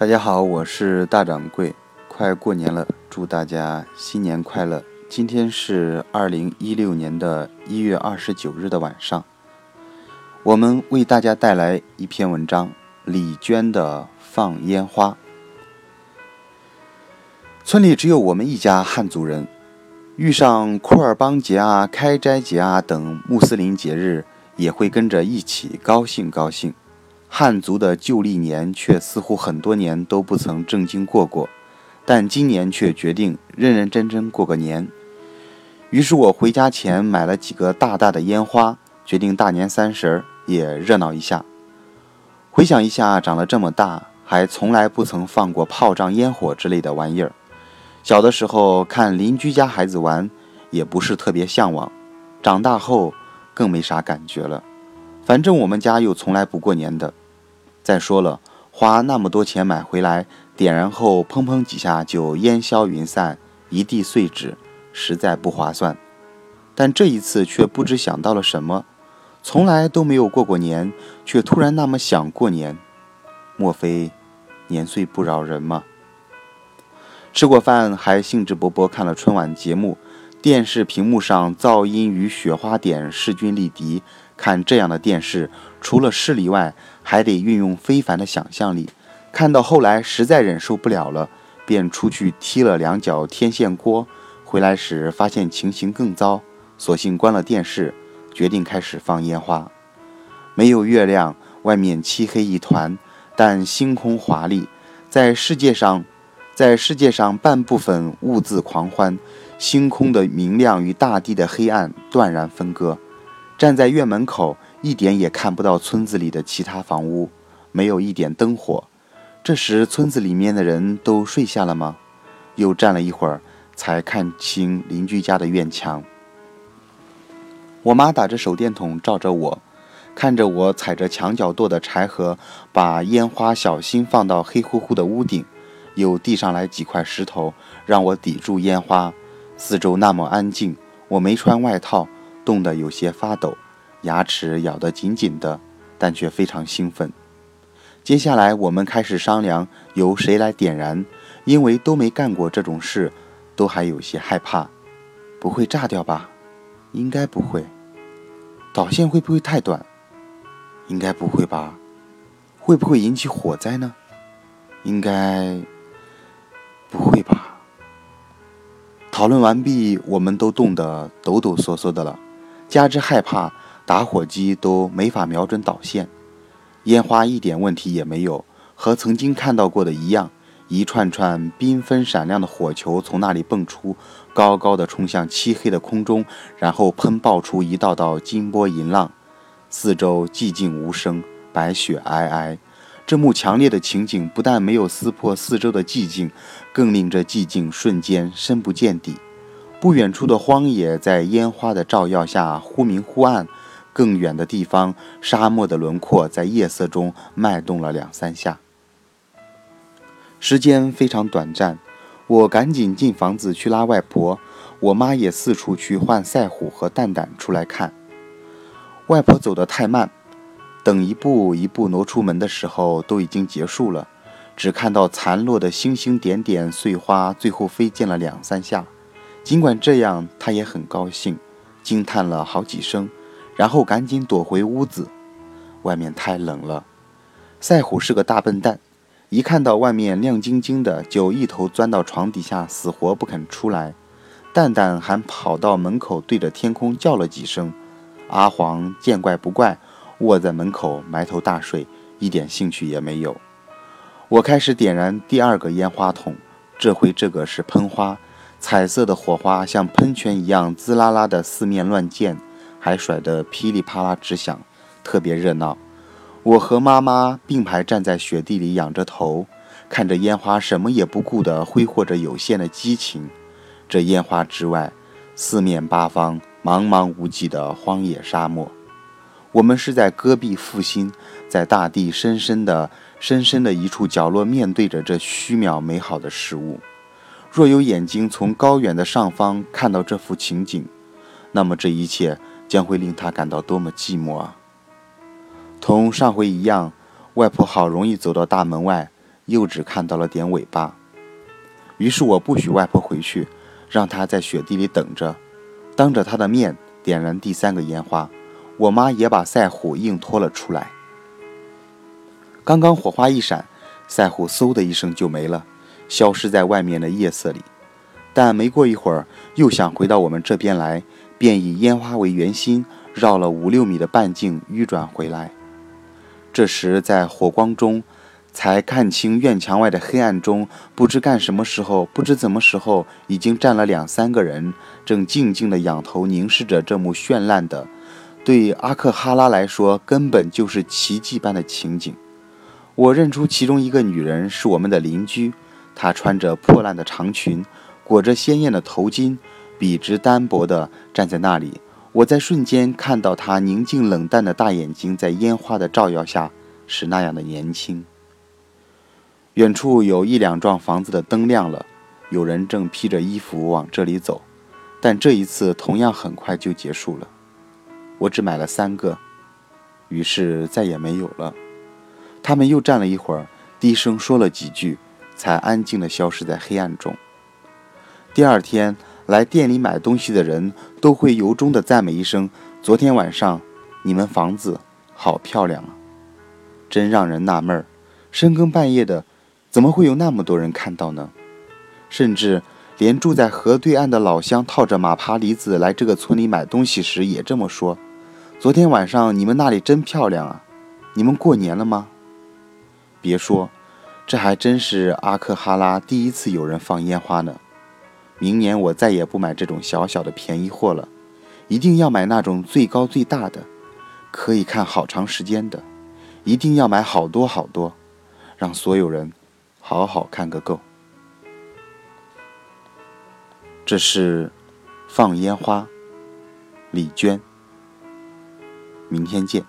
大家好，我是大掌柜，快过年了，祝大家新年快乐。今天是二零一六年的一月二十九日的晚上，我们为大家带来一篇文章：李娟的《放烟花》。村里只有我们一家汉族人，遇上库尔邦节啊、开斋节啊等穆斯林节日，也会跟着一起高兴高兴。汉族的旧历年却似乎很多年都不曾正经过过，但今年却决定认认真真过个年。于是我回家前买了几个大大的烟花，决定大年三十儿也热闹一下。回想一下，长了这么大，还从来不曾放过炮仗、烟火之类的玩意儿。小的时候看邻居家孩子玩，也不是特别向往；长大后更没啥感觉了。反正我们家又从来不过年的。再说了，花那么多钱买回来，点燃后砰砰几下就烟消云散，一地碎纸，实在不划算。但这一次却不知想到了什么，从来都没有过过年，却突然那么想过年。莫非年岁不饶人吗？吃过饭还兴致勃勃看了春晚节目，电视屏幕上噪音与雪花点势均力敌。看这样的电视，除了视力外，还得运用非凡的想象力。看到后来实在忍受不了了，便出去踢了两脚天线锅。回来时发现情形更糟，索性关了电视，决定开始放烟花。没有月亮，外面漆黑一团，但星空华丽。在世界上，在世界上半部分兀自狂欢，星空的明亮与大地的黑暗断然分割。站在院门口，一点也看不到村子里的其他房屋，没有一点灯火。这时，村子里面的人都睡下了吗？又站了一会儿，才看清邻居家的院墙。我妈打着手电筒照着我，看着我踩着墙角垛的柴禾，把烟花小心放到黑乎乎的屋顶，又递上来几块石头让我抵住烟花。四周那么安静，我没穿外套。冻得有些发抖，牙齿咬得紧紧的，但却非常兴奋。接下来我们开始商量由谁来点燃，因为都没干过这种事，都还有些害怕。不会炸掉吧？应该不会。导线会不会太短？应该不会吧？会不会引起火灾呢？应该不会吧？讨论完毕，我们都冻得抖抖嗦嗦的了。加之害怕，打火机都没法瞄准导线，烟花一点问题也没有，和曾经看到过的一样，一串串缤纷闪亮的火球从那里蹦出，高高的冲向漆黑的空中，然后喷爆出一道道金波银浪。四周寂静无声，白雪皑皑。这幕强烈的情景不但没有撕破四周的寂静，更令这寂静瞬间深不见底。不远处的荒野在烟花的照耀下忽明忽暗，更远的地方，沙漠的轮廓在夜色中脉动了两三下。时间非常短暂，我赶紧进房子去拉外婆，我妈也四处去换赛虎和蛋蛋出来看。外婆走得太慢，等一步一步挪出门的时候，都已经结束了，只看到残落的星星点点碎花，最后飞溅了两三下。尽管这样，他也很高兴，惊叹了好几声，然后赶紧躲回屋子。外面太冷了。赛虎是个大笨蛋，一看到外面亮晶晶的，就一头钻到床底下，死活不肯出来。蛋蛋还跑到门口，对着天空叫了几声。阿黄见怪不怪，卧在门口埋头大睡，一点兴趣也没有。我开始点燃第二个烟花筒，这回这个是喷花。彩色的火花像喷泉一样滋啦啦的四面乱溅，还甩得噼里啪啦直响，特别热闹。我和妈妈并排站在雪地里，仰着头，看着烟花，什么也不顾地挥霍着有限的激情。这烟花之外，四面八方茫茫无际的荒野沙漠。我们是在戈壁复兴，在大地深深的、深深的一处角落，面对着这虚渺美好的事物。若有眼睛从高远的上方看到这幅情景，那么这一切将会令他感到多么寂寞啊！同上回一样，外婆好容易走到大门外，又只看到了点尾巴。于是我不许外婆回去，让她在雪地里等着，当着她的面点燃第三个烟花。我妈也把赛虎硬拖了出来。刚刚火花一闪，赛虎嗖的一声就没了，消失在外面的夜色里。但没过一会儿，又想回到我们这边来，便以烟花为圆心，绕了五六米的半径迂转回来。这时在火光中，才看清院墙外的黑暗中，不知干什么时候，不知怎么时候，已经站了两三个人，正静静地仰头凝视着这幕绚烂的，对阿克哈拉来说根本就是奇迹般的情景。我认出其中一个女人是我们的邻居，她穿着破烂的长裙。裹着鲜艳的头巾，笔直单薄地站在那里。我在瞬间看到他宁静冷淡的大眼睛，在烟花的照耀下是那样的年轻。远处有一两幢房子的灯亮了，有人正披着衣服往这里走，但这一次同样很快就结束了。我只买了三个，于是再也没有了。他们又站了一会儿，低声说了几句，才安静地消失在黑暗中。第二天来店里买东西的人都会由衷的赞美一声：“昨天晚上你们房子好漂亮啊！”真让人纳闷儿，深更半夜的，怎么会有那么多人看到呢？甚至连住在河对岸的老乡套着马爬梨子来这个村里买东西时也这么说：“昨天晚上你们那里真漂亮啊！你们过年了吗？”别说，这还真是阿克哈拉第一次有人放烟花呢。明年我再也不买这种小小的便宜货了，一定要买那种最高最大的，可以看好长时间的，一定要买好多好多，让所有人好好看个够。这是放烟花，李娟。明天见。